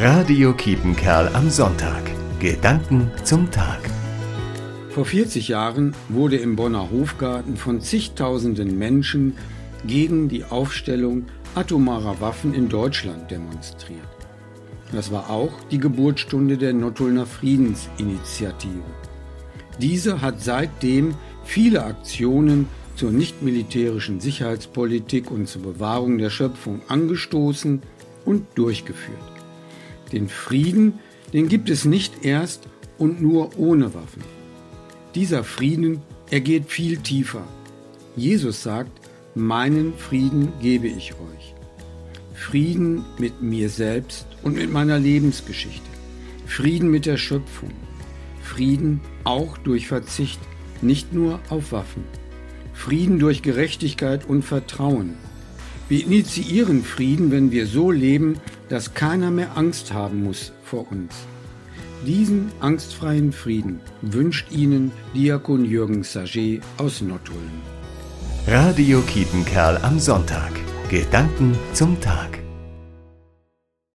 Radio Kiepenkerl am Sonntag. Gedanken zum Tag. Vor 40 Jahren wurde im Bonner Hofgarten von zigtausenden Menschen gegen die Aufstellung atomarer Waffen in Deutschland demonstriert. Das war auch die Geburtsstunde der Nottulner Friedensinitiative. Diese hat seitdem viele Aktionen zur nichtmilitärischen Sicherheitspolitik und zur Bewahrung der Schöpfung angestoßen und durchgeführt. Den Frieden, den gibt es nicht erst und nur ohne Waffen. Dieser Frieden, er geht viel tiefer. Jesus sagt, meinen Frieden gebe ich euch. Frieden mit mir selbst und mit meiner Lebensgeschichte. Frieden mit der Schöpfung. Frieden auch durch Verzicht, nicht nur auf Waffen. Frieden durch Gerechtigkeit und Vertrauen. Wir initiieren Frieden, wenn wir so leben, dass keiner mehr Angst haben muss vor uns. Diesen angstfreien Frieden wünscht Ihnen Diakon Jürgen Saget aus Nottuln. Radio Kiepenkerl am Sonntag. Gedanken zum Tag.